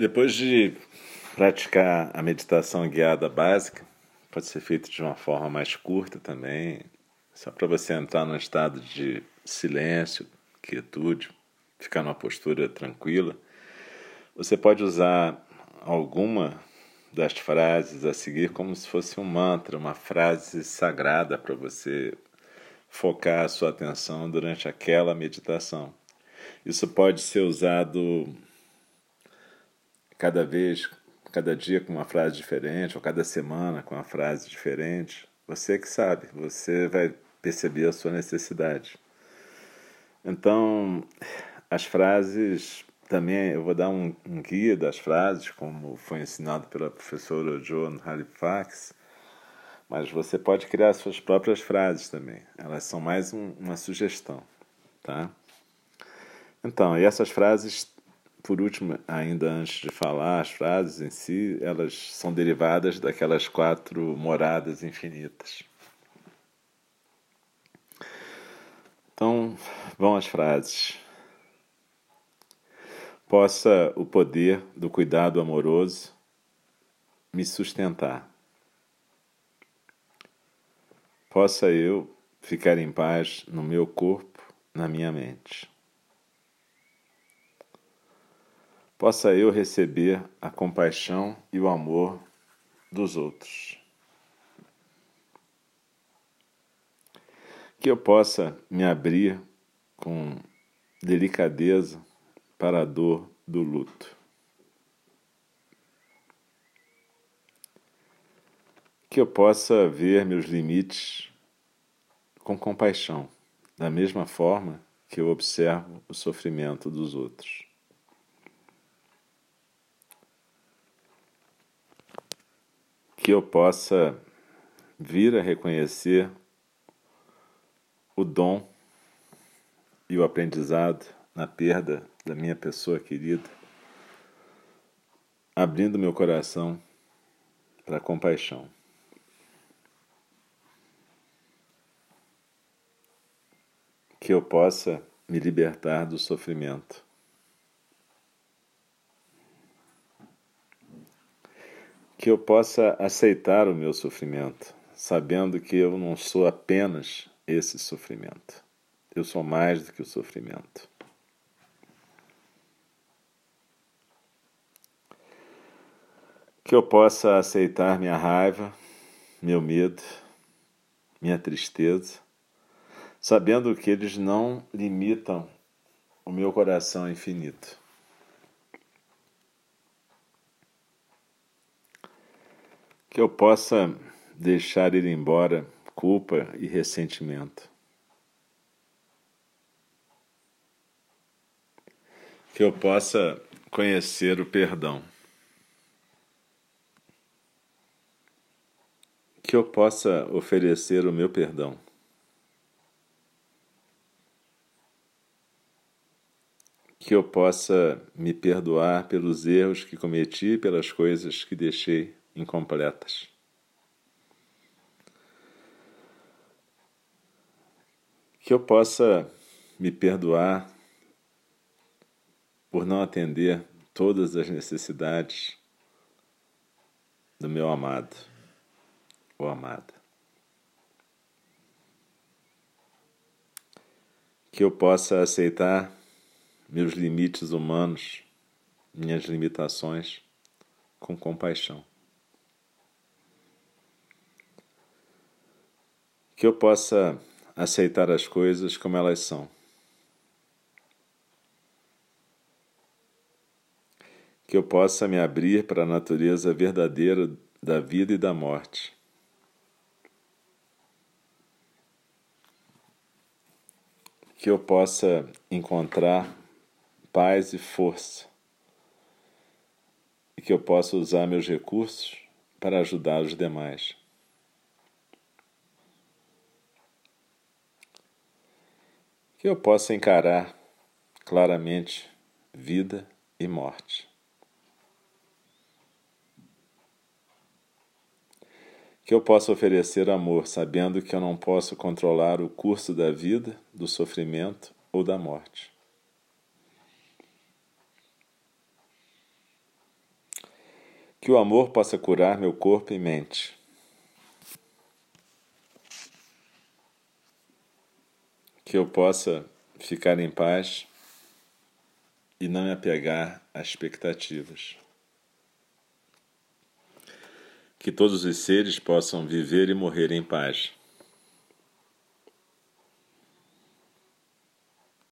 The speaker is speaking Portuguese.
Depois de praticar a meditação guiada básica, pode ser feito de uma forma mais curta também, só para você entrar num estado de silêncio, quietude, ficar numa postura tranquila. Você pode usar alguma das frases a seguir como se fosse um mantra, uma frase sagrada para você focar a sua atenção durante aquela meditação. Isso pode ser usado cada vez, cada dia com uma frase diferente, ou cada semana com uma frase diferente. Você que sabe, você vai perceber a sua necessidade. Então, as frases também, eu vou dar um, um guia das frases, como foi ensinado pela professora Joan Halifax, mas você pode criar suas próprias frases também. Elas são mais um, uma sugestão, tá? Então, e essas frases por último, ainda antes de falar as frases em si, elas são derivadas daquelas quatro moradas infinitas. Então, vão as frases. Possa o poder do cuidado amoroso me sustentar. Possa eu ficar em paz no meu corpo, na minha mente. Possa eu receber a compaixão e o amor dos outros. Que eu possa me abrir com delicadeza para a dor do luto. Que eu possa ver meus limites com compaixão, da mesma forma que eu observo o sofrimento dos outros. Que eu possa vir a reconhecer o dom e o aprendizado na perda da minha pessoa querida, abrindo meu coração para compaixão. Que eu possa me libertar do sofrimento. Que eu possa aceitar o meu sofrimento, sabendo que eu não sou apenas esse sofrimento. Eu sou mais do que o sofrimento. Que eu possa aceitar minha raiva, meu medo, minha tristeza, sabendo que eles não limitam o meu coração infinito. Que eu possa deixar ir embora culpa e ressentimento. Que eu possa conhecer o perdão. Que eu possa oferecer o meu perdão. Que eu possa me perdoar pelos erros que cometi, pelas coisas que deixei incompletas. Que eu possa me perdoar por não atender todas as necessidades do meu amado ou amada. Que eu possa aceitar meus limites humanos, minhas limitações, com compaixão. Que eu possa aceitar as coisas como elas são. Que eu possa me abrir para a natureza verdadeira da vida e da morte. Que eu possa encontrar paz e força. E que eu possa usar meus recursos para ajudar os demais. Que eu possa encarar claramente vida e morte. Que eu possa oferecer amor, sabendo que eu não posso controlar o curso da vida, do sofrimento ou da morte. Que o amor possa curar meu corpo e mente. Que eu possa ficar em paz e não me apegar a expectativas. Que todos os seres possam viver e morrer em paz.